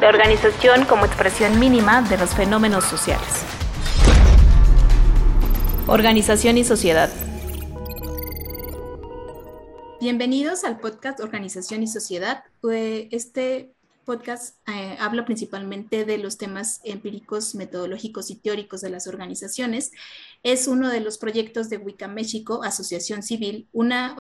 La organización como expresión mínima de los fenómenos sociales. Organización y sociedad. Bienvenidos al podcast Organización y Sociedad. Este podcast eh, habla principalmente de los temas empíricos, metodológicos y teóricos de las organizaciones. Es uno de los proyectos de Wicca México, Asociación Civil, una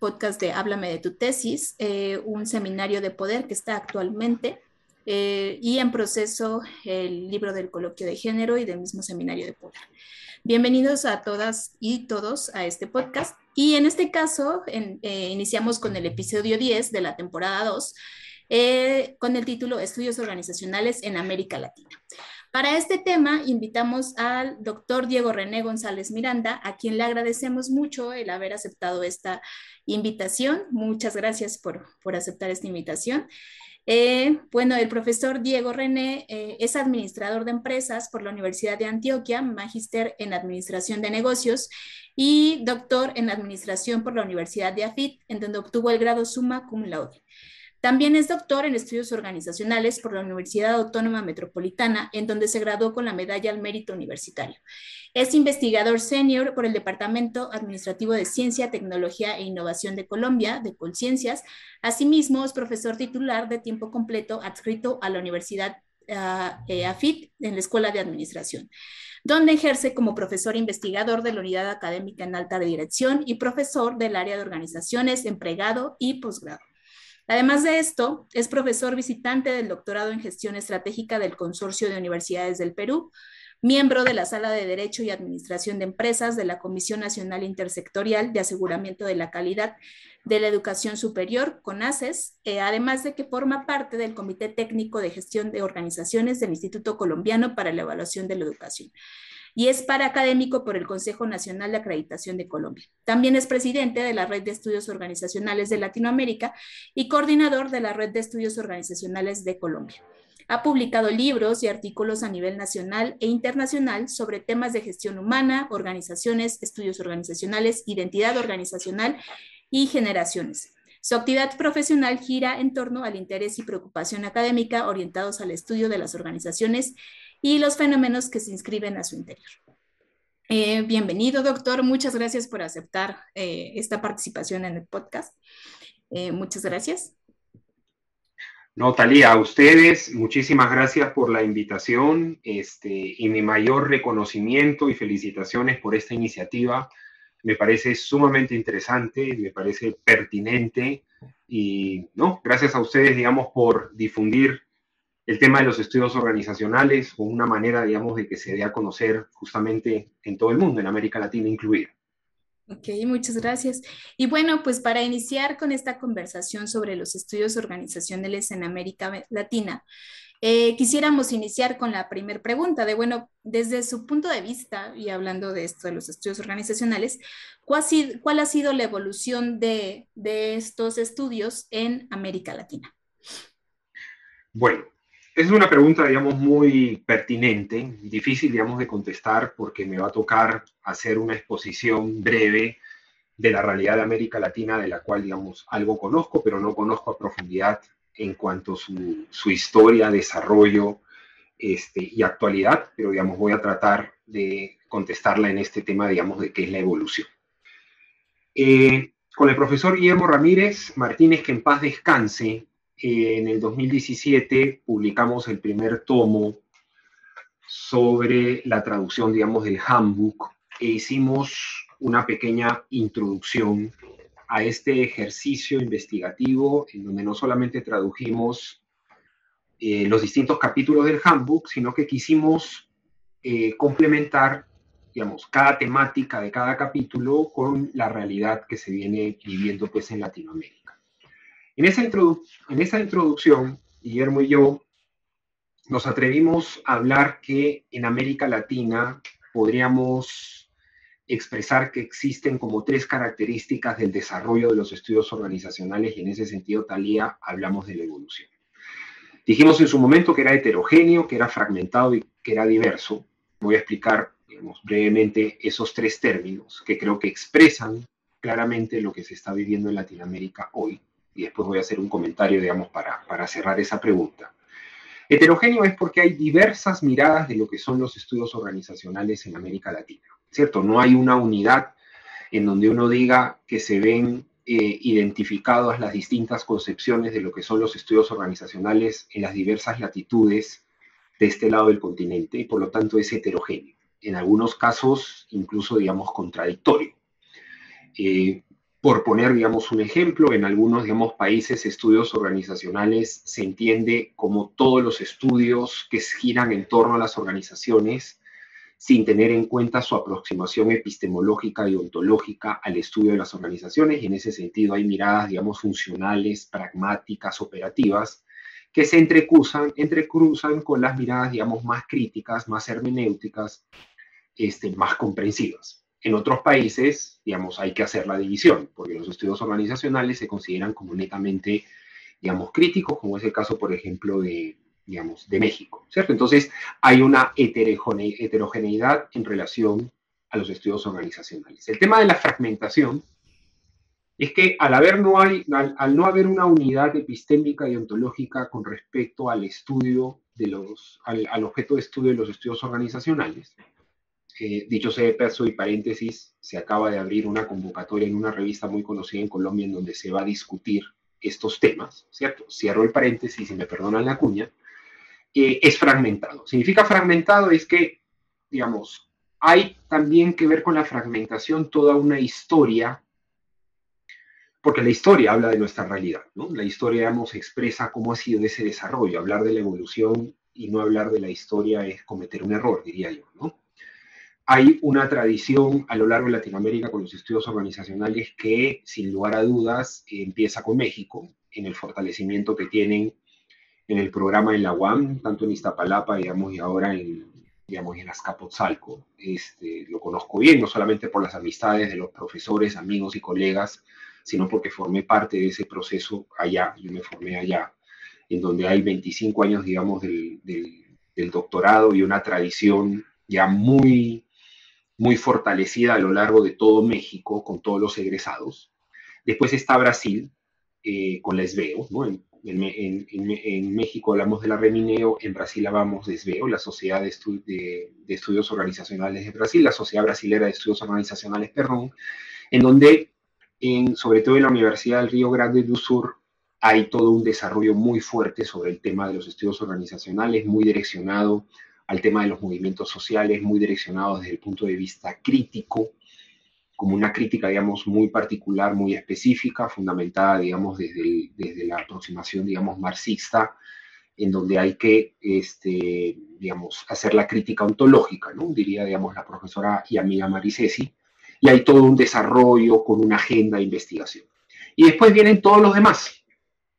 podcast de Háblame de tu tesis, eh, un seminario de poder que está actualmente eh, y en proceso el libro del coloquio de género y del mismo seminario de poder. Bienvenidos a todas y todos a este podcast. Y en este caso, eh, iniciamos con el episodio 10 de la temporada 2, eh, con el título Estudios Organizacionales en América Latina. Para este tema invitamos al doctor Diego René González Miranda, a quien le agradecemos mucho el haber aceptado esta invitación. Muchas gracias por, por aceptar esta invitación. Eh, bueno, el profesor Diego René eh, es administrador de empresas por la Universidad de Antioquia, magíster en Administración de Negocios y doctor en Administración por la Universidad de AFIT, en donde obtuvo el grado summa cum laude. También es doctor en estudios organizacionales por la Universidad Autónoma Metropolitana, en donde se graduó con la medalla al mérito universitario. Es investigador senior por el Departamento Administrativo de Ciencia, Tecnología e Innovación de Colombia, de Colciencias. Asimismo, es profesor titular de tiempo completo adscrito a la Universidad uh, AFIT en la Escuela de Administración donde ejerce como profesor investigador de la unidad académica en alta dirección y profesor del área de organizaciones, empregado y posgrado. Además de esto, es profesor visitante del doctorado en gestión estratégica del Consorcio de Universidades del Perú, miembro de la Sala de Derecho y Administración de Empresas de la Comisión Nacional Intersectorial de Aseguramiento de la Calidad de la Educación Superior, CONACES, eh, además de que forma parte del Comité Técnico de Gestión de Organizaciones del Instituto Colombiano para la Evaluación de la Educación y es paraacadémico por el Consejo Nacional de Acreditación de Colombia. También es presidente de la Red de Estudios Organizacionales de Latinoamérica y coordinador de la Red de Estudios Organizacionales de Colombia. Ha publicado libros y artículos a nivel nacional e internacional sobre temas de gestión humana, organizaciones, estudios organizacionales, identidad organizacional y generaciones. Su actividad profesional gira en torno al interés y preocupación académica orientados al estudio de las organizaciones y los fenómenos que se inscriben a su interior. Eh, bienvenido, doctor. Muchas gracias por aceptar eh, esta participación en el podcast. Eh, muchas gracias. No, Talía, a ustedes muchísimas gracias por la invitación este, y mi mayor reconocimiento y felicitaciones por esta iniciativa. Me parece sumamente interesante, me parece pertinente y no, gracias a ustedes, digamos, por difundir el tema de los estudios organizacionales como una manera, digamos, de que se dé a conocer justamente en todo el mundo, en América Latina incluida. Ok, muchas gracias. Y bueno, pues para iniciar con esta conversación sobre los estudios organizacionales en América Latina, eh, quisiéramos iniciar con la primera pregunta de, bueno, desde su punto de vista, y hablando de esto de los estudios organizacionales, ¿cuál, cuál ha sido la evolución de, de estos estudios en América Latina? Bueno, es una pregunta, digamos, muy pertinente, difícil, digamos, de contestar porque me va a tocar hacer una exposición breve de la realidad de América Latina, de la cual, digamos, algo conozco, pero no conozco a profundidad en cuanto a su, su historia, desarrollo este, y actualidad, pero, digamos, voy a tratar de contestarla en este tema, digamos, de qué es la evolución. Eh, con el profesor Guillermo Ramírez Martínez, que en paz descanse, en el 2017 publicamos el primer tomo sobre la traducción, digamos, del handbook e hicimos una pequeña introducción a este ejercicio investigativo en donde no solamente tradujimos eh, los distintos capítulos del handbook, sino que quisimos eh, complementar, digamos, cada temática de cada capítulo con la realidad que se viene viviendo pues en Latinoamérica. En esa, introducción, Guillermo y yo nos atrevimos a hablar que en América Latina podríamos expresar que existen como tres características del desarrollo de los estudios organizacionales y en ese sentido, Talía, hablamos de la evolución. Dijimos en su momento que era heterogéneo, que era fragmentado y que era diverso. Voy a explicar brevemente esos tres términos que creo que expresan claramente lo que se está viviendo en Latinoamérica hoy. Y después voy a hacer un comentario, digamos, para, para cerrar esa pregunta. Heterogéneo es porque hay diversas miradas de lo que son los estudios organizacionales en América Latina, ¿cierto? No hay una unidad en donde uno diga que se ven eh, identificadas las distintas concepciones de lo que son los estudios organizacionales en las diversas latitudes de este lado del continente y por lo tanto es heterogéneo. En algunos casos incluso, digamos, contradictorio. Eh, por poner, digamos, un ejemplo, en algunos, digamos, países, estudios organizacionales se entiende como todos los estudios que giran en torno a las organizaciones sin tener en cuenta su aproximación epistemológica y ontológica al estudio de las organizaciones, y en ese sentido hay miradas, digamos, funcionales, pragmáticas, operativas, que se entrecruzan, con las miradas, digamos, más críticas, más hermenéuticas, este, más comprensivas. En otros países, digamos, hay que hacer la división, porque los estudios organizacionales se consideran como netamente, digamos, críticos, como es el caso, por ejemplo, de, digamos, de México, ¿cierto? Entonces, hay una heterogeneidad en relación a los estudios organizacionales. El tema de la fragmentación es que al, haber no hay, no haber una unidad epistémica y ontológica con respecto al estudio de los, al objeto de estudio de los estudios organizacionales, dicho sea de paso y paréntesis, se acaba de abrir una convocatoria en una revista muy conocida en Colombia en donde se va a discutir estos temas, ¿cierto? Cierro el paréntesis y me perdonan la cuña. Es fragmentado. Significa fragmentado es que, digamos, hay también que ver con la fragmentación toda una historia, porque la historia habla de nuestra realidad, ¿no? La historia, digamos, expresa cómo ha sido ese desarrollo. Hablar de la evolución y no hablar de la historia es cometer un error, diría yo, ¿no? Hay una tradición a lo largo de Latinoamérica con los estudios organizacionales que, sin lugar a dudas, empieza con México, en el fortalecimiento que tienen en el programa en la UAM, tanto en Iztapalapa, digamos, y ahora en, digamos, en Azcapotzalco. Este, lo conozco bien, no solamente por las amistades de los profesores, amigos y colegas, sino porque formé parte de ese proceso allá, yo me formé allá, en donde hay 25 años, digamos, del, del doctorado y una tradición ya muy muy fortalecida a lo largo de todo México con todos los egresados. Después está Brasil eh, con la SBEO. En, México hablamos de la Remineo, en Brasil hablamos de SBEO, la Sociedad de, de, Estudios Organizacionales de Brasil, la Sociedad Brasilera de Estudios Organizacionales, perdón, en donde, en, sobre todo en la Universidad del Río Grande do Sur, hay todo un desarrollo muy fuerte sobre el tema de los estudios organizacionales, muy direccionado al tema de los movimientos sociales, muy direccionados desde el punto de vista crítico, como una crítica, digamos, muy particular, muy específica, fundamentada, digamos, desde, desde la aproximación, digamos, marxista, en donde hay que, este, digamos, hacer la crítica ontológica, ¿no? Diría, digamos, la profesora y amiga Maricesi, y hay todo un desarrollo con una agenda de investigación. Y después vienen todos los demás,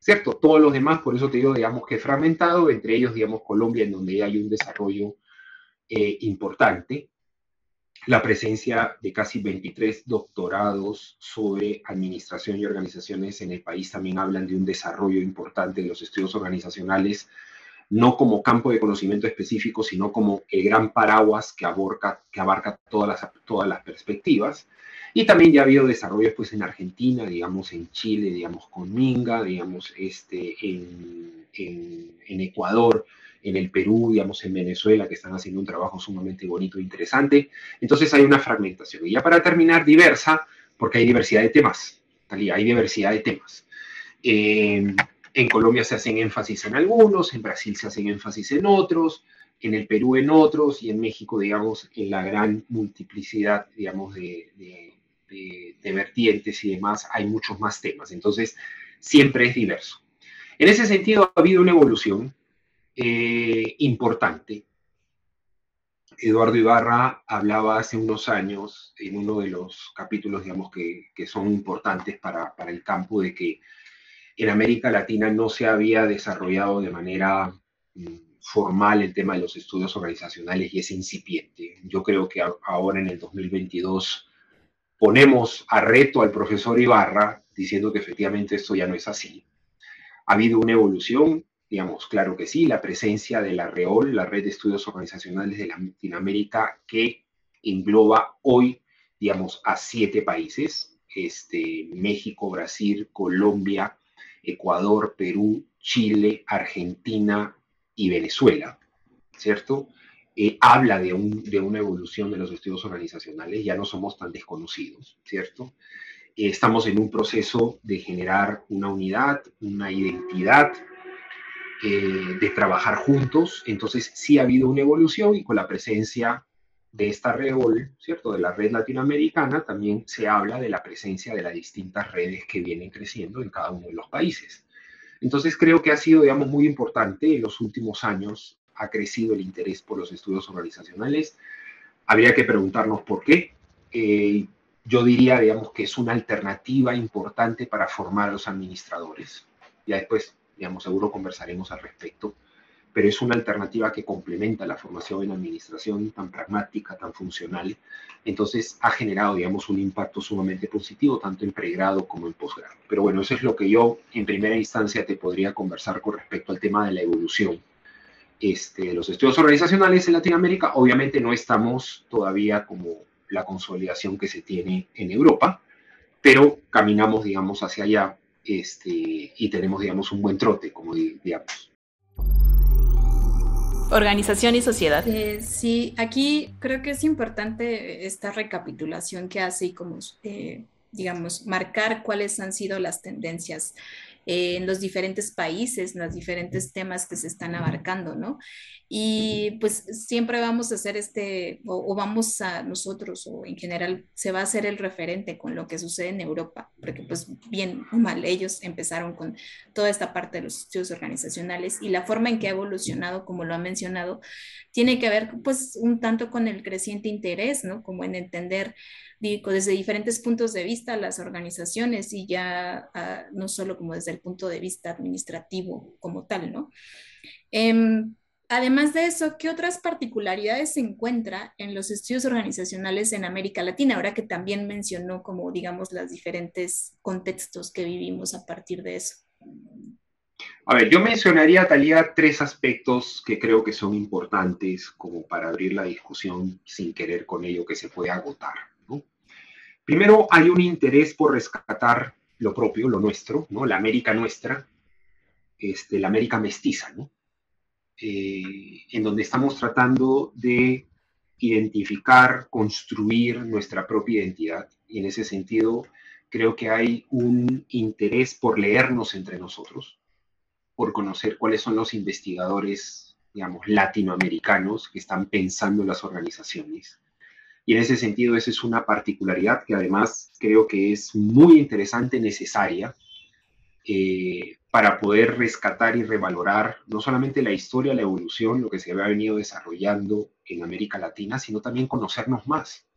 ¿cierto? Todos los demás, por eso te digo, digamos que fragmentado, entre ellos, digamos, Colombia, en donde hay un desarrollo eh, importante, la presencia de casi 23 doctorados sobre administración y organizaciones en el país también hablan de un desarrollo importante de los estudios organizacionales, no como campo de conocimiento específico, sino como el gran paraguas que abarca, que abarca todas, las, todas las perspectivas. Y también ya ha habido desarrollos pues en Argentina, digamos en Chile, digamos con Minga, digamos este, en, en, Ecuador, en el Perú, digamos en Venezuela, que están haciendo un trabajo sumamente bonito e interesante. Entonces hay una fragmentación. Y ya para terminar, diversa, porque hay diversidad de temas, hay diversidad de temas. Eh, en Colombia se hacen énfasis en algunos, en Brasil se hacen énfasis en otros, en el Perú en otros y en México, digamos, en la gran multiplicidad, digamos, de, de, vertientes y demás, hay muchos más temas. Entonces, siempre es diverso. En ese sentido, ha habido una evolución eh, importante. Eduardo Ibarra hablaba hace unos años, en uno de los capítulos, digamos, que, que son importantes para, para, el campo, de que en América Latina no se había desarrollado de manera mm, formal el tema de los estudios organizacionales y es incipiente. Yo creo que ahora en el 2022 ponemos a reto al profesor Ibarra diciendo que efectivamente esto ya no es así. Ha habido una evolución, digamos, claro que sí, la presencia de la REOL, la Red de Estudios Organizacionales de Latinoamérica, que engloba hoy, digamos, a siete países, este, México, Brasil, Colombia, Ecuador, Perú, Chile, Argentina y Venezuela, ¿cierto? Eh, habla de, de, una evolución de los estudios organizacionales, ya no somos tan desconocidos, ¿cierto? Eh, estamos en un proceso de generar una unidad, una identidad, eh, de trabajar juntos, entonces sí ha habido una evolución y con la presencia de esta red, ¿cierto? De la red latinoamericana, también se habla de la presencia de las distintas redes que vienen creciendo en cada uno de los países. Entonces creo que ha sido, digamos, muy importante en los últimos años, ha crecido el interés por los estudios organizacionales. Habría que preguntarnos por qué. Eh, yo diría, digamos, que es una alternativa importante para formar a los administradores. Ya después, digamos, seguro conversaremos al respecto pero es una alternativa que complementa la formación en administración tan pragmática, tan funcional. Entonces ha generado, digamos, un impacto sumamente positivo tanto en pregrado como en posgrado. Pero bueno, eso es lo que yo en primera instancia te podría conversar con respecto al tema de la evolución este, los estudios organizacionales en Latinoamérica. Obviamente no estamos todavía como la consolidación que se tiene en Europa, pero caminamos, digamos, hacia allá este, y tenemos, digamos, un buen trote, como digamos. Organización y sociedad. Eh, sí, aquí creo que es importante esta recapitulación que hace y como, eh, digamos, marcar cuáles han sido las tendencias eh, en los diferentes países, en los diferentes temas que se están abarcando, ¿no? Y pues siempre vamos a hacer este, o, vamos a nosotros, o en general, se va a hacer el referente con lo que sucede en Europa, porque pues bien o mal, ellos empezaron con toda esta parte de los estudios organizacionales y la forma en que ha evolucionado, como lo ha mencionado, tiene que ver pues un tanto con el creciente interés, ¿no? Como en entender desde diferentes puntos de vista las organizaciones y ya ah, no solo como desde el punto de vista administrativo como tal, ¿no? Em, Además de eso, ¿qué otras particularidades se encuentra en los estudios organizacionales en América Latina? Ahora que también mencionó como, digamos, los diferentes contextos que vivimos a partir de eso. A ver, yo mencionaría, Talía, tres aspectos que creo que son importantes como para abrir la discusión sin querer con ello que se puede agotar. Primero, hay un interés por rescatar lo propio, lo nuestro, ¿no? la América nuestra, este, la América mestiza, ¿no? Eh, en donde estamos tratando de identificar, construir nuestra propia identidad. Y en ese sentido, creo que hay un interés por leernos entre nosotros, por conocer cuáles son los investigadores, digamos, latinoamericanos que están pensando en las organizaciones. Y en ese sentido, esa es una particularidad que además creo que es muy interesante, necesaria, eh, para poder rescatar y revalorar no solamente la historia, la evolución, lo que se había venido desarrollando en América Latina, sino también conocernos más.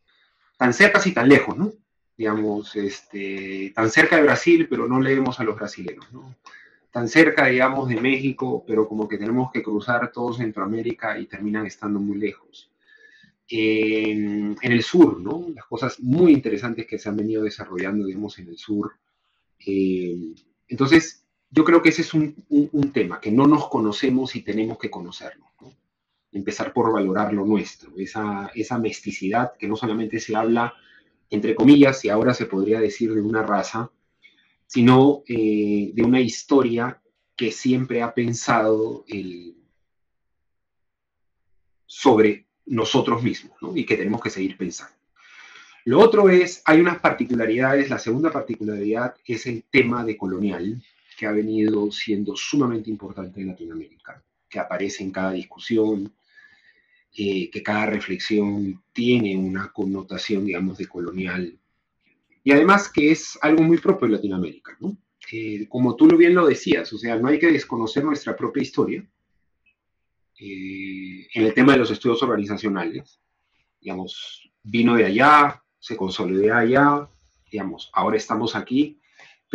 Tan cerca y tan lejos, ¿no? Digamos, este, tan cerca de Brasil, pero no leemos a los brasileños, ¿no? Tan cerca, digamos, de México, pero como que tenemos que cruzar todo Centroamérica y terminan estando muy lejos. En, en el sur, ¿no? Las cosas muy interesantes que se han venido desarrollando, digamos, en el sur. Eh, entonces, yo creo que ese es un, tema, que no nos conocemos y tenemos que conocernos. Empezar por valorar lo nuestro, esa, esa mesticidad que no solamente se habla, entre comillas, y ahora se podría decir de una raza, sino eh, de una historia que siempre ha pensado sobre nosotros mismos y que tenemos que seguir pensando. Lo otro es, hay unas particularidades, la segunda particularidad es el tema de colonial, que ha venido siendo sumamente importante en Latinoamérica, que aparece en cada discusión, eh, que cada reflexión tiene una connotación, digamos, de colonial, y además que es algo muy propio de Latinoamérica, ¿no? Como tú bien lo decías, o sea, no hay que desconocer nuestra propia historia eh, en el tema de los estudios organizacionales, digamos, vino de allá, se consolidó allá, digamos, ahora estamos aquí,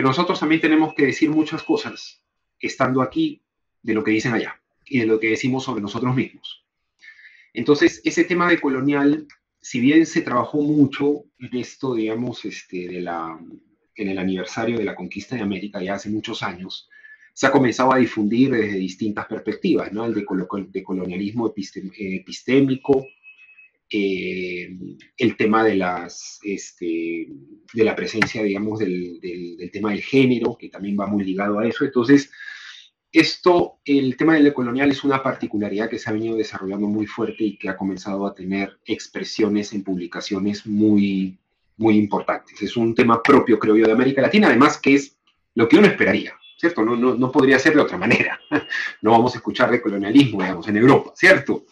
pero nosotros también tenemos que decir muchas cosas estando aquí de lo que dicen allá y de lo que decimos sobre nosotros mismos. Entonces, ese tema de colonial, si bien se trabajó mucho en esto, digamos, este, de la, en el aniversario de la conquista de América ya hace muchos años, se ha comenzado a difundir desde distintas perspectivas, ¿no? El de, colonialismo epistémico, eh, el tema de, las, este, de la presencia, digamos, del, del, tema del género, que también va muy ligado a eso. Entonces, esto, el tema del colonial es una particularidad que se ha venido desarrollando muy fuerte y que ha comenzado a tener expresiones en publicaciones muy, muy importantes. Es un tema propio, creo yo, de América Latina, además que es lo que uno esperaría, ¿cierto? No, no, no podría ser de otra manera. No vamos a escuchar de colonialismo, digamos, en Europa, ¿cierto?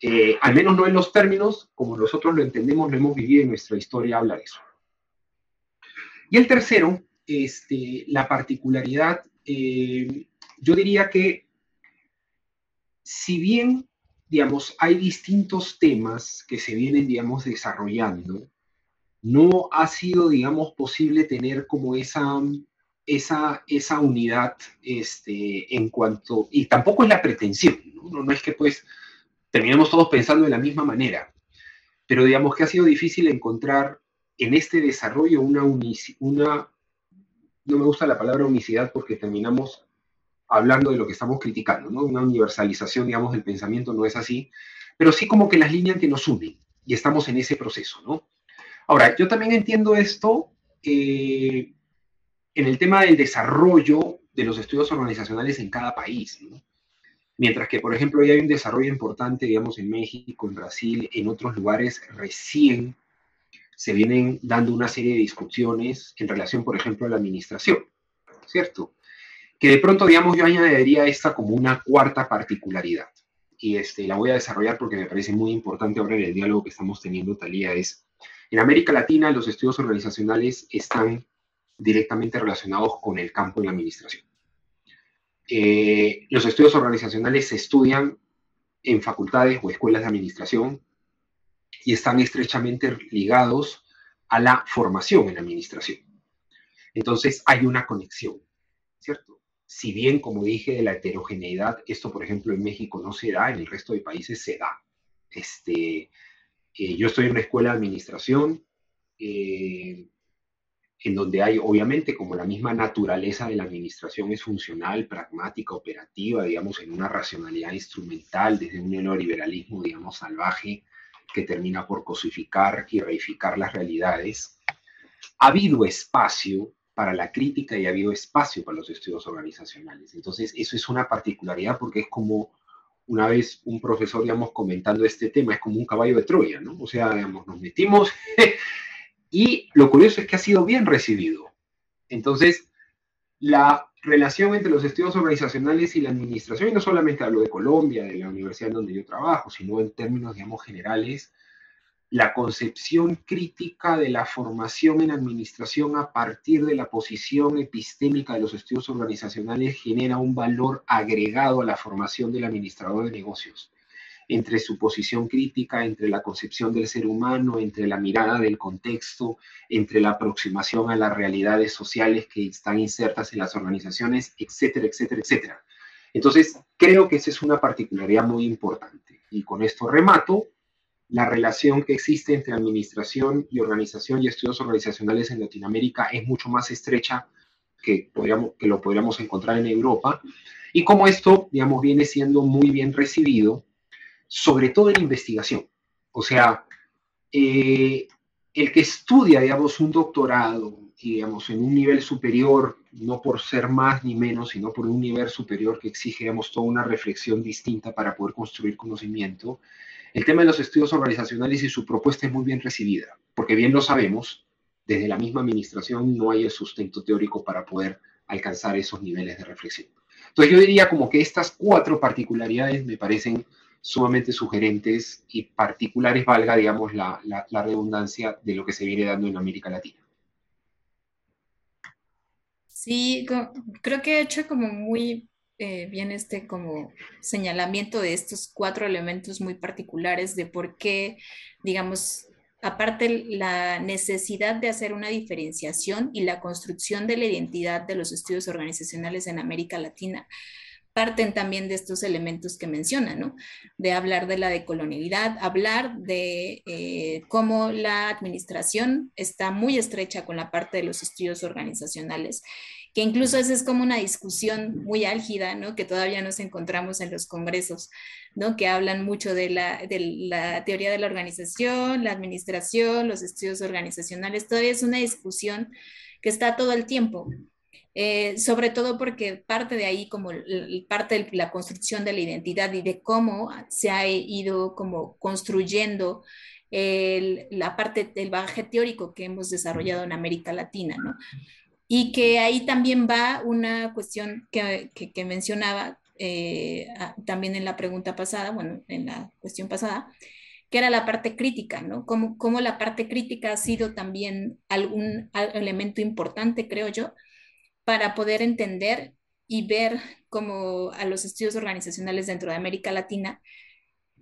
Eh, al menos no en los términos como nosotros lo entendemos, lo hemos vivido en nuestra historia, habla de eso. Y el tercero, este, la particularidad, eh, yo diría que si bien, digamos, hay distintos temas que se vienen, digamos, desarrollando, no ha sido, digamos, posible tener como esa, esa, esa unidad este, en cuanto, y tampoco es la pretensión, ¿no? no es que pues terminemos todos pensando de la misma manera. Pero digamos que ha sido difícil encontrar en este desarrollo una, una no me gusta la palabra unicidad porque terminamos hablando de lo que estamos criticando, ¿no? Una universalización, digamos, del pensamiento no es así, pero sí como que las líneas que nos unen y estamos en ese proceso, ¿no? Ahora, yo también entiendo esto eh, en el tema del desarrollo de los estudios organizacionales en cada país, ¿no? Mientras que, por ejemplo, ya hay un desarrollo importante, digamos, en México, en Brasil, en otros lugares, recién se vienen dando una serie de discusiones en relación, por ejemplo, a la administración, ¿cierto? Que de pronto, digamos, yo añadiría esta como una cuarta particularidad. Y este, la voy a desarrollar porque me parece muy importante ahora en el diálogo que estamos teniendo, Talía, es, en América Latina los estudios organizacionales están directamente relacionados con el campo de la administración. Eh, los estudios organizacionales se estudian en facultades o escuelas de administración y están estrechamente ligados a la formación en administración. Entonces hay una conexión, ¿cierto? Si bien, como dije, de la heterogeneidad, esto, por ejemplo, en México no se da, en el resto de países se da. Este, eh, yo estoy en una escuela de administración, eh, en donde hay, obviamente, como la misma naturaleza de la administración es funcional, pragmática, operativa, digamos, en una racionalidad instrumental, desde un neoliberalismo, digamos, salvaje, que termina por cosificar y reificar las realidades, ha habido espacio para la crítica y ha habido espacio para los estudios organizacionales. Entonces, eso es una particularidad porque es como una vez un profesor, digamos, comentando este tema, es como un caballo de Troya, ¿no? O sea, digamos, nos metimos Y lo curioso es que ha sido bien recibido. Entonces, la relación entre los estudios organizacionales y la administración, y no solamente hablo de Colombia, de la universidad donde yo trabajo, sino en términos, digamos, generales, la concepción crítica de la formación en administración a partir de la posición epistémica de los estudios organizacionales genera un valor agregado a la formación del administrador de negocios entre su posición crítica, entre la concepción del ser humano, entre la mirada del contexto, entre la aproximación a las realidades sociales que están insertas en las organizaciones, etcétera, etcétera, etcétera. Entonces, creo que esa es una particularidad muy importante. Y con esto remato, la relación que existe entre administración y organización y estudios organizacionales en Latinoamérica es mucho más estrecha que, que lo podríamos encontrar en Europa. Y como esto, digamos, viene siendo muy bien recibido sobre todo en investigación. O sea, eh, el que estudia, digamos, un doctorado, digamos, en un nivel superior, no por ser más ni menos, sino por un nivel superior que exige, digamos, toda una reflexión distinta para poder construir conocimiento, el tema de los estudios organizacionales y su propuesta es muy bien recibida, porque bien lo sabemos, desde la misma administración no hay el sustento teórico para poder alcanzar esos niveles de reflexión. Entonces yo diría como que estas cuatro particularidades me parecen sumamente sugerentes y particulares, valga, digamos, la, la, redundancia de lo que se viene dando en América Latina. Sí, creo que he hecho como muy eh, bien este como señalamiento de estos cuatro elementos muy particulares de por qué, digamos, aparte la necesidad de hacer una diferenciación y la construcción de la identidad de los estudios organizacionales en América Latina parten también de estos elementos que menciona, ¿no? De hablar de la decolonialidad, hablar de eh, cómo la administración está muy estrecha con la parte de los estudios organizacionales que incluso esa es como una discusión muy álgida, ¿no? Que todavía nos encontramos en los congresos, ¿no? Que hablan mucho de la, de la teoría de la organización, la administración, los estudios organizacionales, todavía es una discusión que está todo el tiempo. Eh, sobre todo porque parte de ahí como parte de la construcción de la identidad y de cómo se ha ido como construyendo la parte del bagaje teórico que hemos desarrollado en América Latina, ¿no? Y que ahí también va una cuestión que, que, mencionaba eh, también en la pregunta pasada, bueno, en la cuestión pasada, que era la parte crítica, ¿no? Cómo, cómo la parte crítica ha sido también algún elemento importante, creo yo, para poder entender y ver cómo a los estudios organizacionales dentro de América Latina,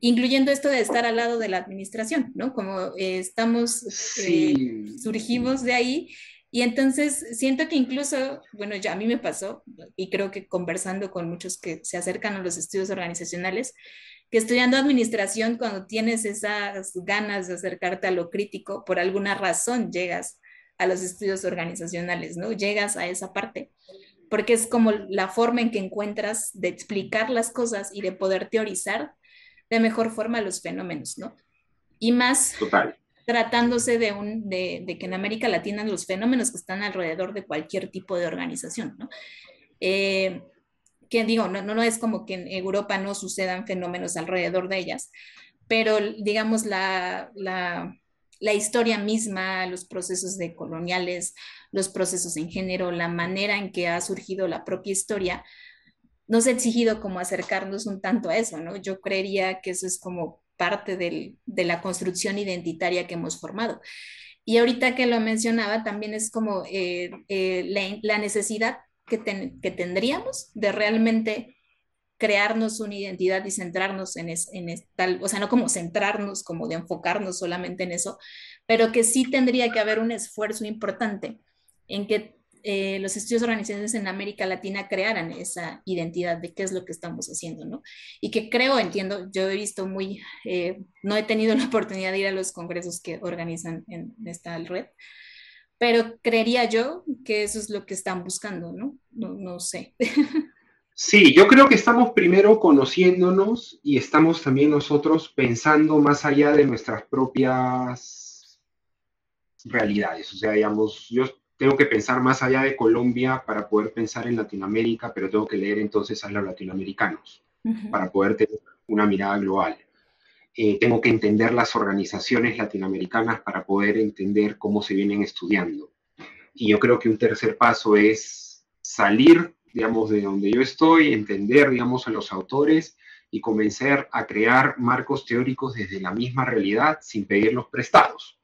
incluyendo esto de estar al lado de la administración, ¿no? Como eh, estamos, eh, surgimos de ahí y entonces siento que incluso, bueno, ya a mí me pasó, y creo que conversando con muchos que se acercan a los estudios organizacionales, que estudiando administración, cuando tienes esas ganas de acercarte a lo crítico, por alguna razón llegas a los estudios organizacionales, ¿no? Llegas a esa parte, porque es como la forma en que encuentras de explicar las cosas y de poder teorizar de mejor forma los fenómenos, ¿no? Y más Total tratándose de, un, de, que en América Latina los fenómenos que están alrededor de cualquier tipo de organización, ¿no? Eh, que digo, no, no, es como que en Europa no sucedan fenómenos alrededor de ellas, pero digamos la, la, la historia misma, los procesos de coloniales, los procesos en género, la manera en que ha surgido la propia historia, nos ha exigido como acercarnos un tanto a eso, ¿no? Yo creería que eso es como parte de la construcción identitaria que hemos formado. Y ahorita que lo mencionaba, también es como eh, eh, la, necesidad que, que, tendríamos de realmente crearnos una identidad y centrarnos en, en tal, o sea, no como centrarnos, como de enfocarnos solamente en eso, pero que sí tendría que haber un esfuerzo importante en que eh, los estudios organizacionales en América Latina crearan esa identidad de qué es lo que estamos haciendo, ¿no? Y que creo, entiendo, yo he visto muy, eh, no he tenido la oportunidad de ir a los congresos que organizan en, esta red, pero creería yo que eso es lo que están buscando, ¿no? No, no sé. Sí, yo creo que estamos primero conociéndonos y estamos también nosotros pensando más allá de nuestras propias realidades. O sea, digamos, yo tengo que pensar más allá de Colombia para poder pensar en Latinoamérica, pero tengo que leer entonces a los latinoamericanos para poder tener una mirada global. Eh, tengo que entender las organizaciones latinoamericanas para poder entender cómo se vienen estudiando. Y yo creo que un tercer paso es salir, digamos, de donde yo estoy, entender, digamos, a los autores y comenzar a crear marcos teóricos desde la misma realidad sin pedirlos prestados.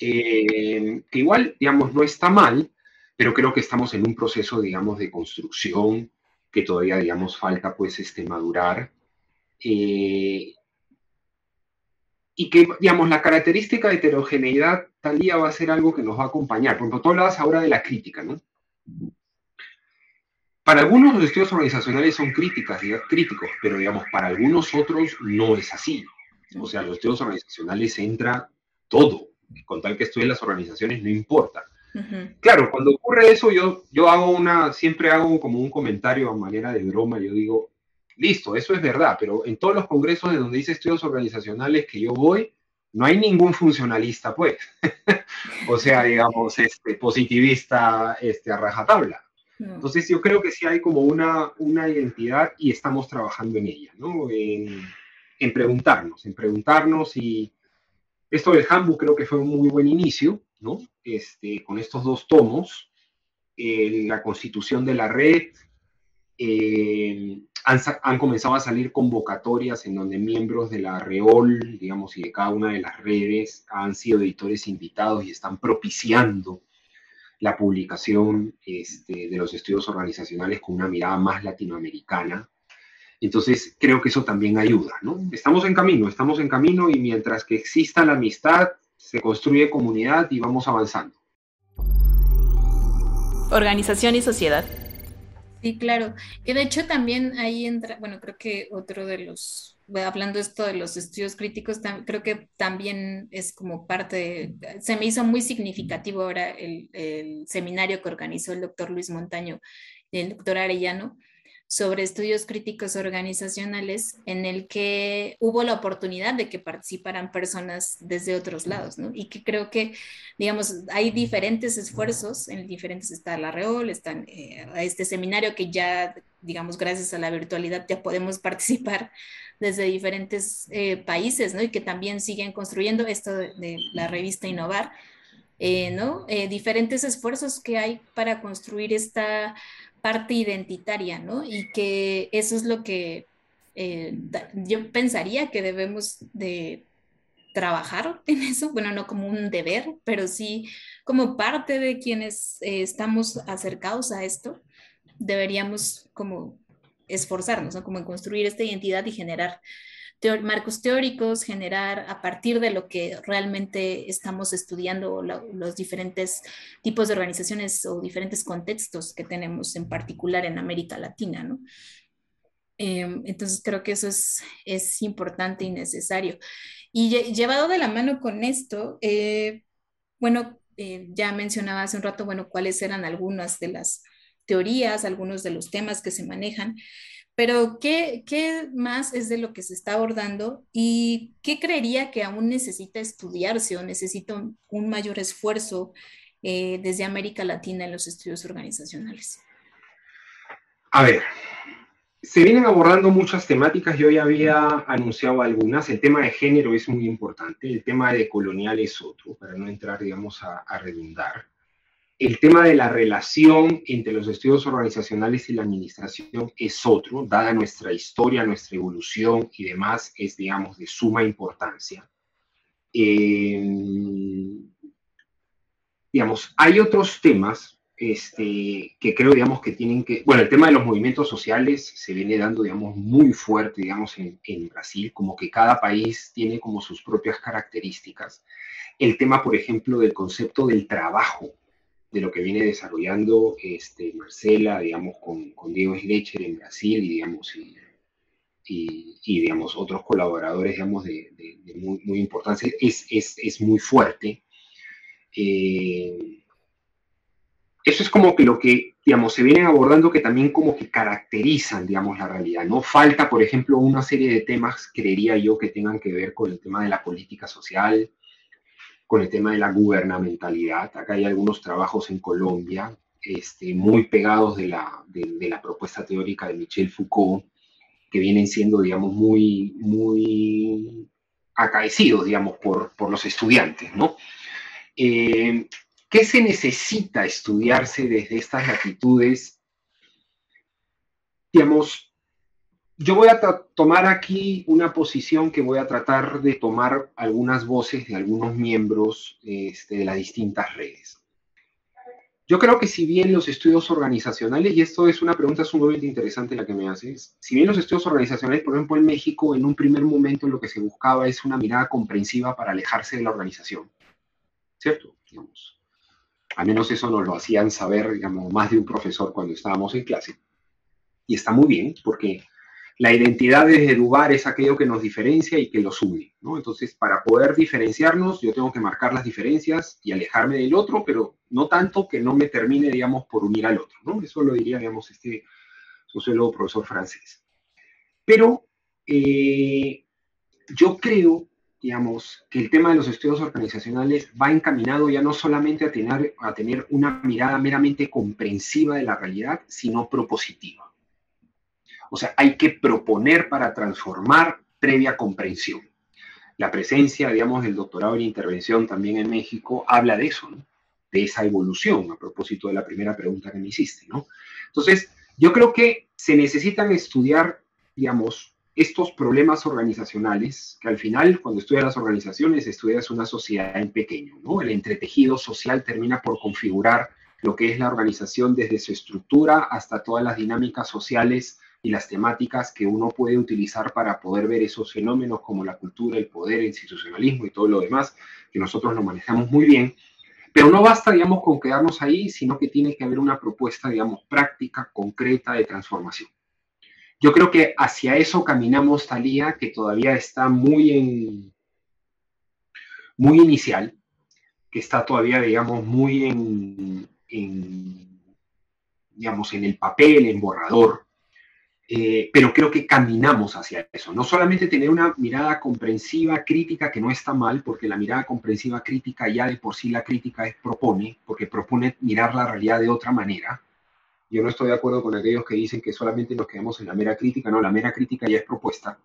Eh, que igual, digamos, no está mal, pero creo que estamos en un proceso, digamos, de construcción que todavía, digamos, falta, pues, este, madurar. Eh, y que, digamos, la característica de heterogeneidad tal día va a ser algo que nos va a acompañar. Por ejemplo, tú hablabas ahora de la crítica, ¿no? Para algunos los estudios organizacionales son críticas, críticos, pero digamos, para algunos otros no es así. O sea, los estudios organizacionales entra todo con tal que estudien las organizaciones, no importa. Claro, cuando ocurre eso, yo, yo hago una, siempre hago como un comentario a manera de broma, yo digo, listo, eso es verdad, pero en todos los congresos de donde dice estudios organizacionales que yo voy, no hay ningún funcionalista, pues. o sea, digamos, este, positivista este, a rajatabla. Entonces yo creo que sí hay como una, una identidad y estamos trabajando en ella, ¿no? En, en preguntarnos, en preguntarnos y, esto del handbook creo que fue un muy buen inicio, ¿no? Este, con estos dos tomos, eh, la constitución de la red, eh, han, comenzado a salir convocatorias en donde miembros de la REOL, digamos, y de cada una de las redes han sido editores invitados y están propiciando la publicación este, de los estudios organizacionales con una mirada más latinoamericana. Entonces, creo que eso también ayuda, ¿no? Estamos en camino, estamos en camino y mientras que exista la amistad, se construye comunidad y vamos avanzando. Organización y sociedad. Sí, claro. Que de hecho también ahí entra, bueno, creo que otro de los hablando esto de los estudios críticos, creo que también es como parte, se me hizo muy significativo ahora el, el, seminario que organizó el doctor Luis Montaño y el doctor Arellano, sobre estudios críticos organizacionales en el que hubo la oportunidad de que participaran personas desde otros lados, ¿no? Y que creo que, digamos, hay diferentes esfuerzos, en diferentes está la Reol, están eh, este seminario que ya, digamos, gracias a la virtualidad ya podemos participar desde diferentes eh, países, ¿no? Y que también siguen construyendo esto de, la revista Innovar, eh, ¿no? diferentes esfuerzos que hay para construir esta parte identitaria, ¿no? Y que eso es lo que eh, yo pensaría que debemos de trabajar en eso, bueno, no como un deber, pero sí como parte de quienes eh, estamos acercados a esto, deberíamos como esforzarnos, ¿no? Como en construir esta identidad y generar marcos teóricos, generar a partir de lo que realmente estamos estudiando los diferentes tipos de organizaciones o diferentes contextos que tenemos en particular en América Latina, ¿no? Em, entonces creo que eso es, es importante y necesario. Y llevado de la mano con esto, eh, bueno, eh, ya mencionaba hace un rato, bueno, cuáles eran algunas de las teorías, algunos de los temas que se manejan. Pero, ¿qué, ¿qué, más es de lo que se está abordando y qué creería que aún necesita estudiarse o necesita un, mayor esfuerzo eh, desde América Latina en los estudios organizacionales? A ver, se vienen abordando muchas temáticas, yo ya había anunciado algunas, el tema de género es muy importante, el tema de colonial es otro, para no entrar, digamos, a redundar. El tema de la relación entre los estudios organizacionales y la administración es otro, dada nuestra historia, nuestra evolución y demás, es, digamos, de suma importancia. Eh, digamos, hay otros temas este, que creo, digamos, que tienen que, bueno, el tema de los movimientos sociales se viene dando, digamos, muy fuerte, digamos, en, en Brasil, como que cada país tiene como sus propias características. El tema, por ejemplo, del concepto del trabajo, de lo que viene desarrollando este, Marcela, digamos, con, Diego Schlecher en Brasil y, digamos, y, digamos, otros colaboradores, digamos, de, muy, muy importancia, es, es, es, muy fuerte. Eh, eso es como que lo que, digamos, se vienen abordando que también como que caracterizan, digamos, la realidad. No falta, por ejemplo, una serie de temas, creería yo, que tengan que ver con el tema de la política social, con el tema de la gubernamentalidad. Acá hay algunos trabajos en Colombia este, muy pegados de la, de, la, propuesta teórica de Michel Foucault, que vienen siendo, digamos, muy, muy acaecidos, digamos, por, por los estudiantes, ¿no? Eh, ¿Qué se necesita estudiarse desde estas latitudes? Digamos, yo voy a tomar aquí una posición que voy a tratar de tomar algunas voces de algunos miembros este, de las distintas redes. Yo creo que si bien los estudios organizacionales, y esto es una pregunta sumamente interesante la que me haces, si bien los estudios organizacionales, por ejemplo, en México, en un primer momento lo que se buscaba es una mirada comprensiva para alejarse de la organización, ¿cierto? Digamos, al menos eso nos lo hacían saber, digamos, más de un profesor cuando estábamos en clase. Y está muy bien, porque la identidad desde Dubar es aquello que nos diferencia y que los une, ¿no? Entonces, para poder diferenciarnos, yo tengo que marcar las diferencias y alejarme del otro, pero no tanto que no me termine, digamos, por unir al otro, ¿no? Eso lo diría, digamos, este sociólogo profesor francés. Pero eh, yo creo, digamos, que el tema de los estudios organizacionales va encaminado ya no solamente a tener, a tener una mirada meramente comprensiva de la realidad, sino propositiva. O sea, hay que proponer para transformar previa comprensión. La presencia, digamos, del doctorado en intervención también en México habla de eso, ¿no? de esa evolución, a propósito de la primera pregunta que me hiciste. ¿no? Entonces, yo creo que se necesitan estudiar, digamos, estos problemas organizacionales, que al final, cuando estudias las organizaciones, estudias una sociedad en pequeño, ¿no? El entretejido social termina por configurar lo que es la organización desde su estructura hasta todas las dinámicas sociales y las temáticas que uno puede utilizar para poder ver esos fenómenos como la cultura, el poder, el institucionalismo y todo lo demás, que nosotros lo manejamos muy bien. Pero no basta, digamos, con quedarnos ahí, sino que tiene que haber una propuesta, digamos, práctica, concreta de transformación. yo creo que hacia eso caminamos, Talía, que todavía está muy en muy inicial, que está todavía, digamos, muy en, digamos, en el papel, en borrador, eh, pero creo que caminamos hacia eso. No solamente tener una mirada comprensiva, crítica, que no está mal, porque la mirada comprensiva, crítica, ya de por sí la crítica es propone, porque propone mirar la realidad de otra manera, yo no estoy de acuerdo con aquellos que dicen que solamente nos quedamos en la mera crítica, no, la mera crítica ya es propuesta.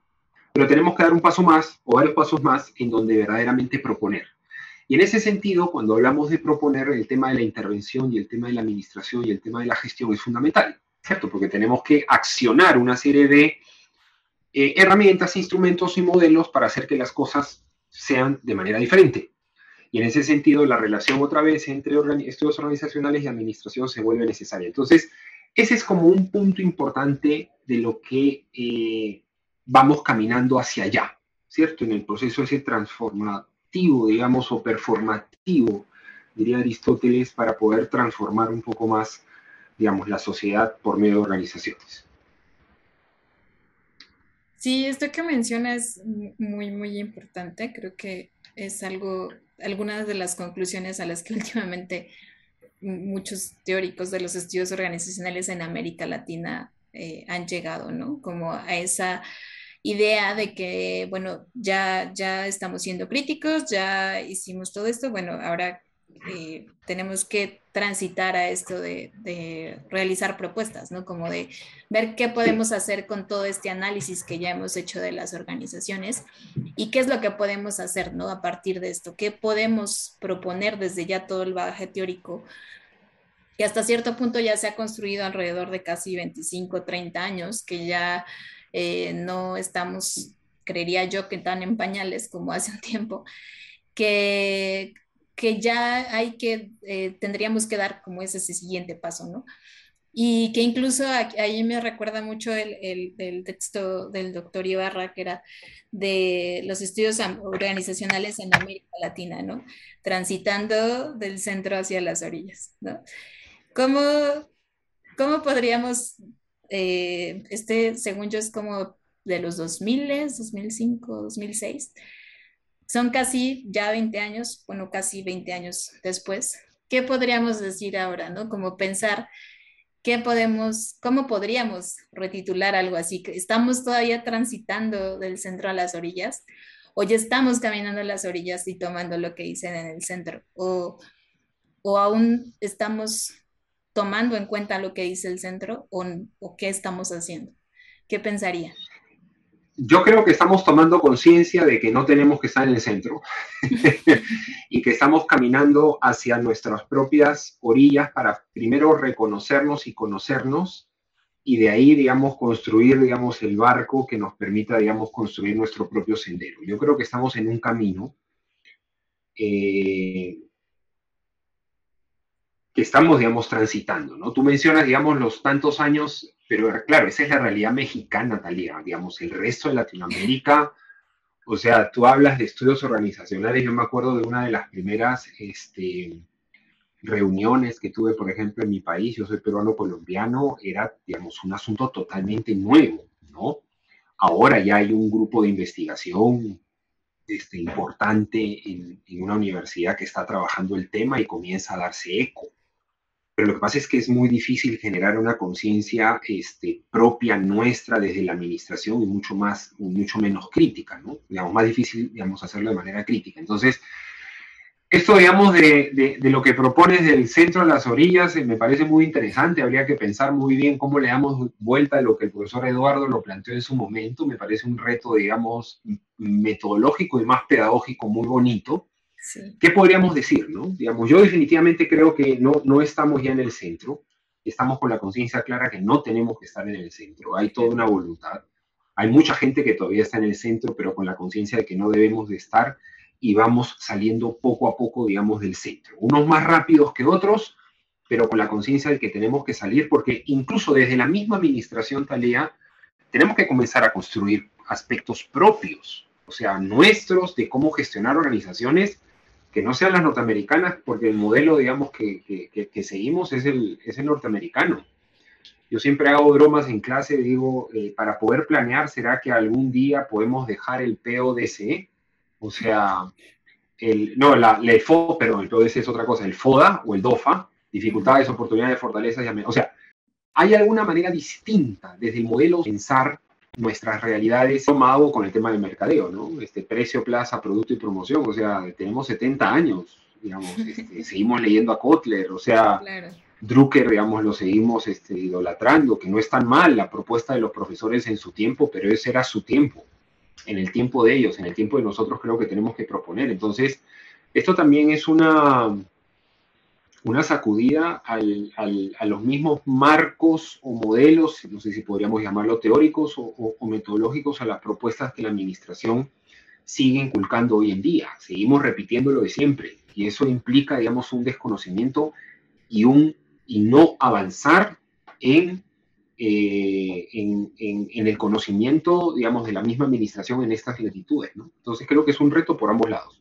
Pero tenemos que dar un paso más o varios pasos más en donde verdaderamente proponer. Y en ese sentido, cuando hablamos de proponer, el tema de la intervención y el tema de la administración y el tema de la gestión es fundamental, ¿cierto? Porque tenemos que accionar una serie de eh, herramientas, instrumentos y modelos para hacer que las cosas sean de manera diferente. Y en ese sentido, la relación otra vez entre estudios organizacionales y administración se vuelve necesaria. Entonces, ese es como un punto importante de lo que eh, vamos caminando hacia allá, ¿cierto? En el proceso ese transformativo, digamos, o performativo, diría Aristóteles, para poder transformar un poco más, digamos, la sociedad por medio de organizaciones. Sí, esto que mencionas es muy, muy importante. Creo que es algo algunas de las conclusiones a las que últimamente muchos teóricos de los estudios organizacionales en América Latina eh, han llegado, ¿no? Como a esa idea de que, bueno, ya, ya estamos siendo críticos, ya hicimos todo esto, bueno, ahora eh, tenemos que transitar a esto de, realizar propuestas, ¿no? Como de ver qué podemos hacer con todo este análisis que ya hemos hecho de las organizaciones y qué es lo que podemos hacer, ¿no? A partir de esto, qué podemos proponer desde ya todo el bagaje teórico que hasta cierto punto ya se ha construido alrededor de casi 25, 30 años, que ya eh, no estamos, creería yo, que tan en pañales como hace un tiempo, que que ya hay que, eh, tendríamos que dar como ese, ese, siguiente paso, ¿no? Y que incluso ahí me recuerda mucho el, el, texto del doctor Ibarra, que era de los estudios organizacionales en América Latina, ¿no? Transitando del centro hacia las orillas, ¿no? ¿Cómo, cómo podríamos, eh, este, según yo, es como de los 2000, 2005, 2006, son casi ya 20 años, bueno, casi 20 años después. ¿Qué podríamos decir ahora, no? Como pensar qué podemos, cómo podríamos retitular algo así, estamos todavía transitando del centro a las orillas o ya estamos caminando a las orillas y tomando lo que dicen en el centro o, o aún estamos tomando en cuenta lo que dice el centro o, o qué estamos haciendo. ¿Qué pensaría? Yo creo que estamos tomando conciencia de que no tenemos que estar en el centro y que estamos caminando hacia nuestras propias orillas para primero reconocernos y conocernos y de ahí, digamos, construir, digamos, el barco que nos permita, digamos, construir nuestro propio sendero. Yo creo que estamos en un camino eh, que estamos, digamos, transitando, ¿no? Tú mencionas, digamos, los tantos años pero claro, esa es la realidad mexicana, Talía. Digamos, el resto de Latinoamérica, o sea, tú hablas de estudios organizacionales. Yo me acuerdo de una de las primeras este, reuniones que tuve, por ejemplo, en mi país. Yo soy peruano-colombiano. Era, digamos, un asunto totalmente nuevo, ¿no? Ahora ya hay un grupo de investigación este, importante en, en una universidad que está trabajando el tema y comienza a darse eco pero lo que pasa es que es muy difícil generar una conciencia este, propia nuestra desde la administración y mucho más, mucho menos crítica, ¿no? Digamos, más difícil, digamos, hacerlo de manera crítica. Entonces, esto, digamos, de, de, lo que propones del centro a las orillas eh, me parece muy interesante. Habría que pensar muy bien cómo le damos vuelta a lo que el profesor Eduardo lo planteó en su momento. Me parece un reto, digamos, metodológico y más pedagógico muy bonito. ¿Qué podríamos decir? No? Digamos, yo definitivamente creo que no, no estamos ya en el centro, estamos con la conciencia clara que no tenemos que estar en el centro, hay toda una voluntad, hay mucha gente que todavía está en el centro, pero con la conciencia de que no debemos de estar y vamos saliendo poco a poco, digamos, del centro. Unos más rápidos que otros, pero con la conciencia de que tenemos que salir, porque incluso desde la misma administración Talea, tenemos que comenzar a construir aspectos propios, o sea, nuestros, de cómo gestionar organizaciones que no sean las norteamericanas, porque el modelo, digamos, que, que, seguimos es el, es norteamericano. Yo siempre hago bromas en clase, digo, eh, para poder planear, ¿será que algún día podemos dejar el PODC? O sea, el, no, la, el FO, perdón, el PODC es otra cosa, el FODA o el DOFA, dificultades, oportunidades, fortalezas y O sea, ¿hay alguna manera distinta desde el modelo de pensar nuestras realidades tomado con el tema del mercadeo, ¿no? Este precio, plaza, producto y promoción, o sea, tenemos 70 años, digamos, este, seguimos leyendo a Kotler, o sea, Drucker, digamos, lo seguimos este, idolatrando, que no es tan mal la propuesta de los profesores en su tiempo, pero ese era su tiempo, en el tiempo de ellos, en el tiempo de nosotros creo que tenemos que proponer. Entonces, esto también es una, una sacudida a los mismos marcos o modelos, no sé si podríamos llamarlo teóricos o, metodológicos, a las propuestas que la administración sigue inculcando hoy en día. Seguimos repitiendo lo de siempre y eso implica, digamos, un desconocimiento y, un, y no avanzar en, eh, en, en, el conocimiento, digamos, de la misma administración en estas latitudes. ¿no? Entonces creo que es un reto por ambos lados.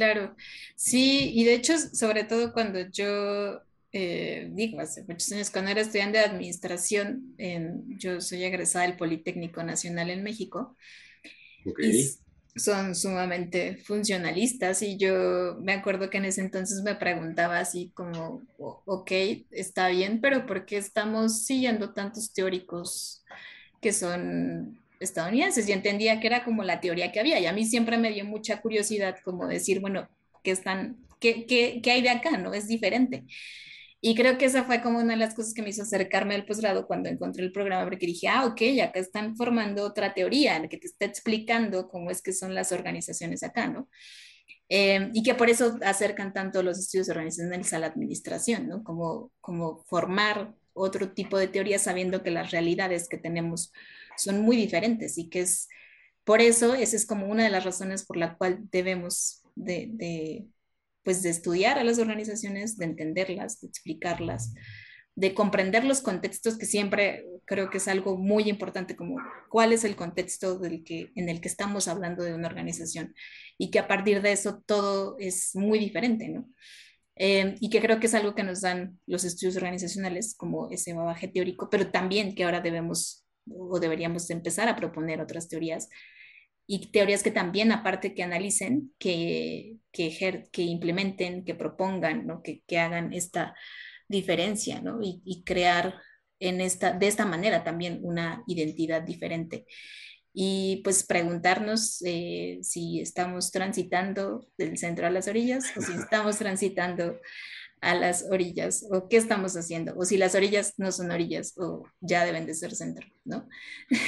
Claro, sí, y de hecho, sobre todo cuando yo eh, digo, hace muchos años, cuando era estudiante de administración, yo soy egresada del Politécnico Nacional en México, y son sumamente funcionalistas y yo me acuerdo que en ese entonces me preguntaba así como, ok, está bien, pero ¿por qué estamos siguiendo tantos teóricos que son estadounidenses y entendía que era como la teoría que había. Y a mí siempre me dio mucha curiosidad como decir, bueno, ¿qué, están, qué, hay de acá? ¿No? Es diferente. Y creo que esa fue como una de las cosas que me hizo acercarme al posgrado cuando encontré el programa, porque dije, ah, ok, acá están formando otra teoría en la que te está explicando cómo es que son las organizaciones acá, ¿no? Eh, y que por eso acercan tanto los estudios organizacionales a la administración, ¿no? Como, como formar otro tipo de teoría sabiendo que las realidades que tenemos son muy diferentes y que es por eso, esa es como una de las razones por la cual debemos de, pues de estudiar a las organizaciones, de entenderlas, de explicarlas, de comprender los contextos, que siempre creo que es algo muy importante, como cuál es el contexto del que, en el que estamos hablando de una organización y que a partir de eso todo es muy diferente, ¿no? Eh, y que creo que es algo que nos dan los estudios organizacionales como ese bagaje teórico, pero también que ahora debemos o deberíamos empezar a proponer otras teorías y teorías que también, aparte que analicen, que, que, que implementen, que propongan, ¿no? que, que hagan esta diferencia ¿no? y, crear en esta, de esta manera también una identidad diferente. Y pues preguntarnos eh, si estamos transitando del centro a las orillas o si estamos transitando a las orillas o qué estamos haciendo o si las orillas no son orillas o ya deben de ser centro, ¿no?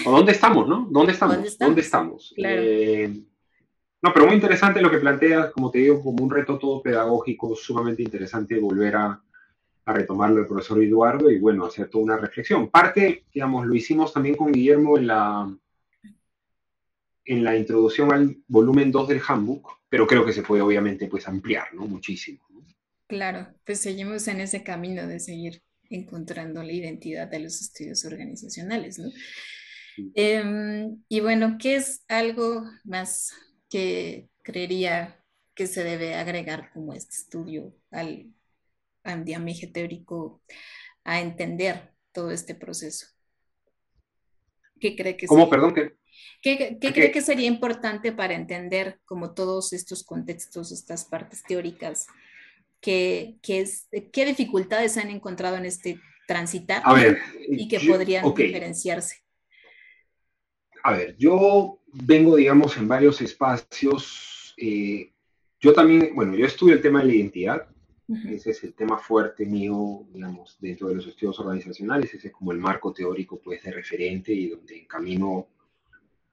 O dónde estamos, ¿no? ¿Dónde estamos? ¿Dónde estamos? Eh, no, pero muy interesante lo que planteas, como te digo, como un reto todo pedagógico, sumamente interesante volver a, a retomarlo el profesor Eduardo y bueno, hacer toda una reflexión. Parte, digamos, lo hicimos también con Guillermo en la, en la introducción al volumen 2 del handbook, pero creo que se puede obviamente pues ampliar, ¿no? Muchísimo. Claro, pues seguimos en ese camino de seguir encontrando la identidad de los estudios organizacionales, ¿no? Em, y bueno, ¿qué es algo más que creería que se debe agregar como este estudio al andiamaje teórico a entender todo este proceso? ¿Qué cree que ¿Cómo, perdón? ¿qué, ¿Qué, qué cree que sería importante para entender como todos estos contextos, estas partes teóricas qué, es, qué dificultades han encontrado en este transitar y que podrían diferenciarse. A ver, yo vengo, digamos, en varios espacios. Eh, yo también, bueno, yo estudio el tema de la identidad. Ese es el tema fuerte mío, digamos, dentro de los estudios organizacionales. Ese es como el marco teórico, pues, de referente y donde encamino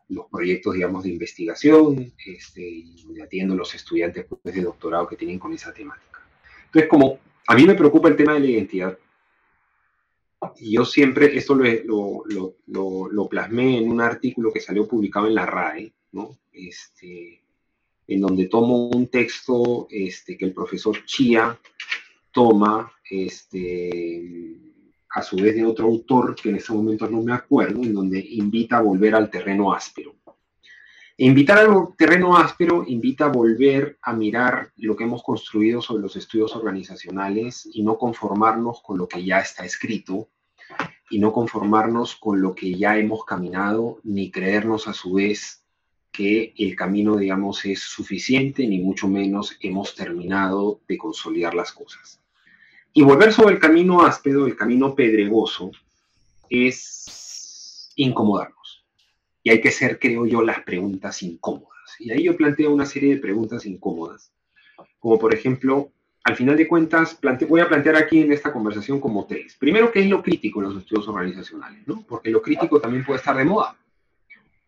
los proyectos, digamos, de investigación este, y atiendo a los estudiantes pues, de doctorado que tienen con esa temática. Entonces, como a mí me preocupa el tema de la identidad, y yo siempre, esto lo, lo, lo, plasmé en un artículo que salió publicado en la RAE, ¿no? Este, en donde tomo un texto este, que el profesor Chia toma este, a su vez de otro autor, que en ese momento no me acuerdo, en donde invita a volver al terreno áspero. Invitar al terreno áspero invita a volver a mirar lo que hemos construido sobre los estudios organizacionales y no conformarnos con lo que ya está escrito, y no conformarnos con lo que ya hemos caminado, ni creernos a su vez que el camino, digamos, es suficiente, ni mucho menos hemos terminado de consolidar las cosas. Y volver sobre el camino áspero, el camino pedregoso, es incomodarnos. Y hay que hacer, creo yo, las preguntas incómodas. Y ahí yo planteo una serie de preguntas incómodas, como por ejemplo, al final de cuentas, voy a plantear aquí en esta conversación como tres. Primero, ¿qué es lo crítico en los estudios organizacionales? ¿no? Porque lo crítico también puede estar de moda.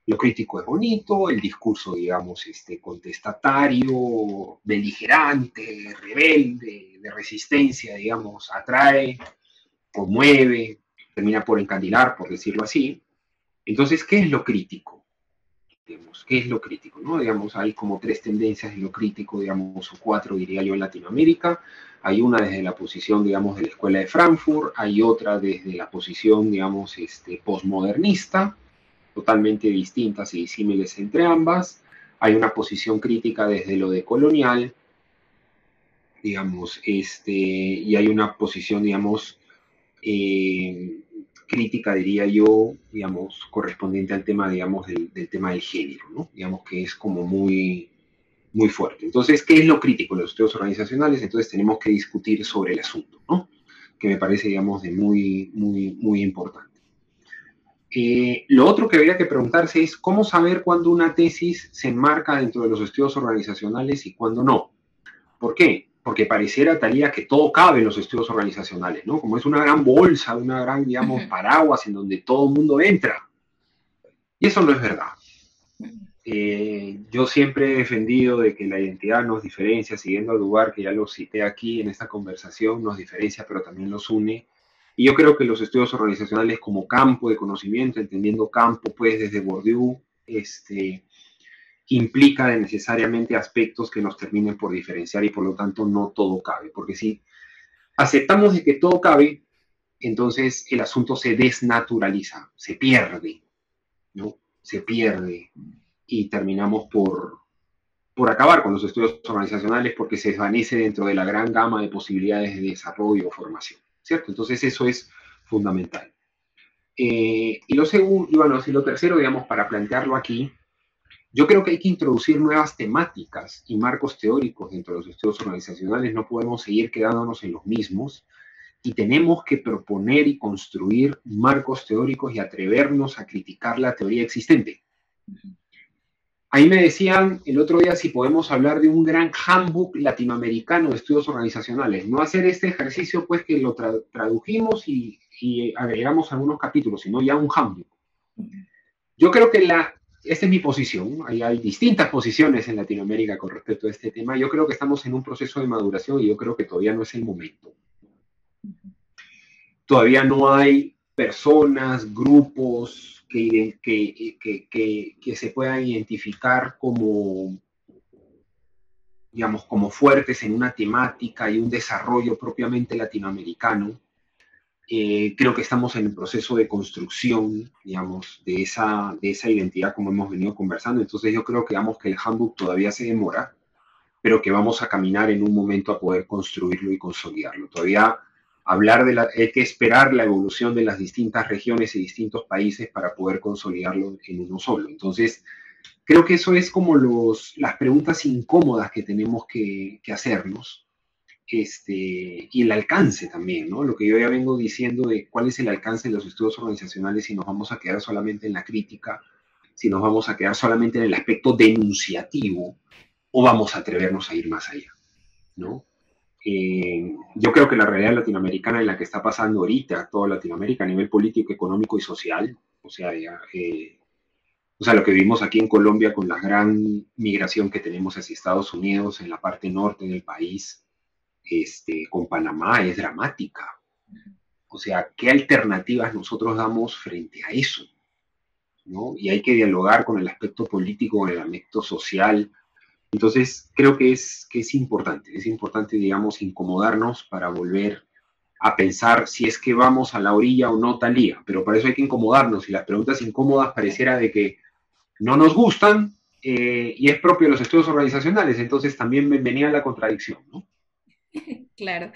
Lo crítico es bonito, el discurso, digamos, este, contestatario, beligerante, rebelde, de resistencia, digamos, atrae, conmueve, termina por encandilar, por decirlo así. Entonces, ¿qué es lo crítico? ¿Qué es lo crítico? Digamos, hay como tres tendencias en lo crítico, digamos, o cuatro diría yo en Latinoamérica. Hay una desde la posición, digamos, de la Escuela de Frankfurt, hay otra desde la posición, digamos, este, postmodernista, totalmente distintas y disímiles entre ambas. Hay una posición crítica desde lo de colonial, digamos, este, y hay una posición, digamos, eh, crítica, diría yo, digamos, correspondiente al tema, digamos, del, tema del género, ¿no? Digamos que es como muy, muy fuerte. Entonces, ¿qué es lo crítico en los estudios organizacionales? Entonces tenemos que discutir sobre el asunto, ¿no? Que me parece, digamos, de muy, muy, muy importante. Eh, lo otro que habría que preguntarse es cómo saber cuándo una tesis se enmarca dentro de los estudios organizacionales y cuándo no. ¿Por qué? Porque pareciera, Talía, que todo cabe en los estudios organizacionales, ¿no? Como es una gran bolsa, una gran, digamos, paraguas en donde todo el mundo entra. Y eso no es verdad. Eh, yo siempre he defendido de que la identidad nos diferencia, siguiendo al lugar que ya lo cité aquí en esta conversación, nos diferencia, pero también nos une. Y yo creo que los estudios organizacionales como campo de conocimiento, entendiendo campo, pues desde Bourdieu, este, implica necesariamente aspectos que nos terminen por diferenciar y por lo tanto no todo cabe, porque si aceptamos de que todo cabe, entonces el asunto se desnaturaliza, se pierde, ¿no? Se pierde y terminamos por, por acabar con los estudios organizacionales porque se desvanece dentro de la gran gama de posibilidades de desarrollo o formación, ¿cierto? Entonces eso es fundamental. Eh, y lo segundo, y bueno, y lo tercero, digamos, para plantearlo aquí, yo creo que hay que introducir nuevas temáticas y marcos teóricos dentro de los estudios organizacionales. No podemos seguir quedándonos en los mismos y tenemos que proponer y construir marcos teóricos y atrevernos a criticar la teoría existente. Ahí me decían el otro día si podemos hablar de un gran handbook latinoamericano de estudios organizacionales. No hacer este ejercicio, pues que lo tradujimos y, y agregamos algunos capítulos, sino ya un handbook. Yo creo que la esta es mi posición. Hay, distintas posiciones en Latinoamérica con respecto a este tema. Yo creo que estamos en un proceso de maduración y yo creo que todavía no es el momento. Todavía no hay personas, grupos que, que se puedan identificar como, digamos, como fuertes en una temática y un desarrollo propiamente latinoamericano eh, creo que estamos en el proceso de construcción, digamos, de esa, de esa identidad como hemos venido conversando. Entonces yo creo que, digamos, que el handbook todavía se demora, pero que vamos a caminar en un momento a poder construirlo y consolidarlo. Todavía hablar de la, hay que esperar la evolución de las distintas regiones y distintos países para poder consolidarlo en uno solo. Entonces, creo que eso es como los, las preguntas incómodas que tenemos que, que hacernos este, y el alcance también, ¿no? Lo que yo ya vengo diciendo de cuál es el alcance de los estudios organizacionales si nos vamos a quedar solamente en la crítica, si nos vamos a quedar solamente en el aspecto denunciativo o vamos a atrevernos a ir más allá, ¿no? Eh, yo creo que la realidad latinoamericana en la que está pasando ahorita, toda Latinoamérica a nivel político, económico y social, o sea, eh, o sea, lo que vimos aquí en Colombia con la gran migración que tenemos hacia Estados Unidos en la parte norte del país, este, con Panamá es dramática. O sea, ¿qué alternativas nosotros damos frente a eso? ¿no? Y hay que dialogar con el aspecto político, con el aspecto social. Entonces, creo que es, que es importante, es importante, digamos, incomodarnos para volver a pensar si es que vamos a la orilla o no tal día. Pero para eso hay que incomodarnos y las preguntas incómodas pareciera de que no nos gustan eh, y es propio de los estudios organizacionales. Entonces, también venía la contradicción, ¿no? claro.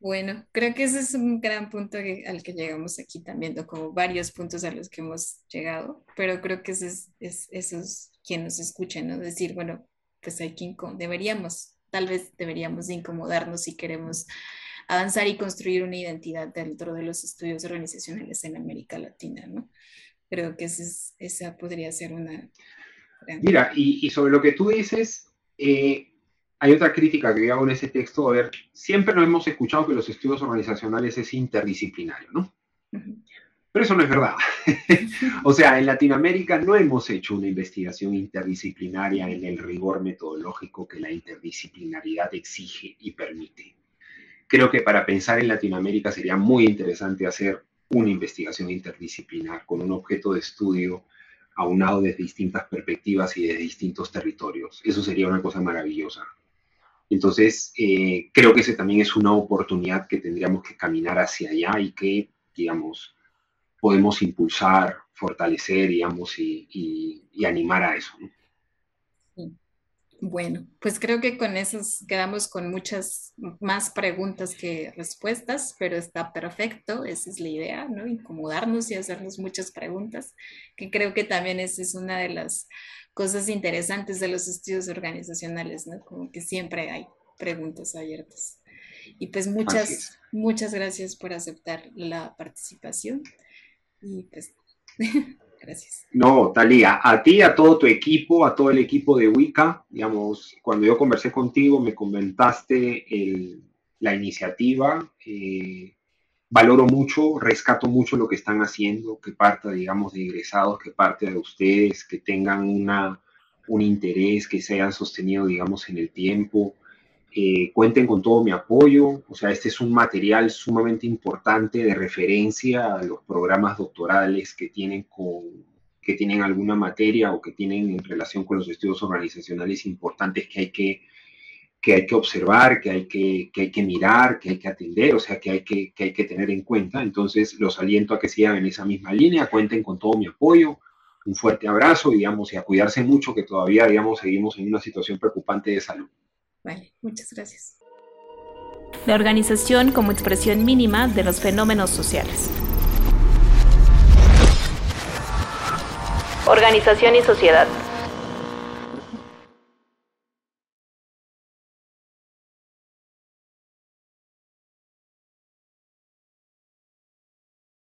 Bueno, creo que ese es un gran punto al que llegamos aquí también, como varios puntos a los que hemos llegado, pero creo que es, es, eso es quien nos escucha, ¿no? Decir, bueno, pues hay que, deberíamos, tal vez deberíamos incomodarnos si queremos avanzar y construir una identidad dentro de los estudios organizacionales en América Latina, ¿no? Creo que esa podría ser una... Mira, y, y, sobre lo que tú dices, eh, hay otra crítica que hago en ese texto. A ver, siempre nos hemos escuchado que los estudios organizacionales es interdisciplinario, ¿no? Pero eso no es verdad. o sea, en Latinoamérica no hemos hecho una investigación interdisciplinaria en el rigor metodológico que la interdisciplinaridad exige y permite. Creo que para pensar en Latinoamérica sería muy interesante hacer una investigación interdisciplinar con un objeto de estudio aunado desde distintas perspectivas y desde distintos territorios. Eso sería una cosa maravillosa. Entonces, eh, creo que ese también es una oportunidad que tendríamos que caminar hacia allá y que, digamos, podemos impulsar, fortalecer, digamos, y, animar a eso. Bueno, pues creo que con eso quedamos con muchas más preguntas que respuestas, pero está perfecto, esa es la idea, ¿no? Incomodarnos y hacernos muchas preguntas, que creo que también esa es una de las cosas interesantes de los estudios organizacionales, ¿no? Como que siempre hay preguntas abiertas. Y pues muchas, muchas gracias por aceptar la participación. Y pues Gracias. No, Talía, a ti, a todo tu equipo, a todo el equipo de Wicca, digamos, cuando yo conversé contigo, me comentaste la iniciativa. Eh, valoro mucho, rescato mucho lo que están haciendo, que parte, digamos, de ingresados, que parte de ustedes, que tengan una, un interés, que se hayan sostenido, digamos, en el tiempo. Eh, cuenten con todo mi apoyo. O sea, este es un material sumamente importante de referencia a los programas doctorales que tienen, con, que tienen alguna materia o que tienen en relación con los estudios organizacionales importantes que hay que, que, hay que observar, que hay que, que hay que mirar, que hay que atender, o sea, que hay que, que hay que tener en cuenta. Entonces, los aliento a que sigan en esa misma línea, cuenten con todo mi apoyo. Un fuerte abrazo, digamos, y a cuidarse mucho, que todavía, digamos, seguimos en una situación preocupante de salud. Vale, muchas gracias. La organización como expresión mínima de los fenómenos sociales. Organización y sociedad.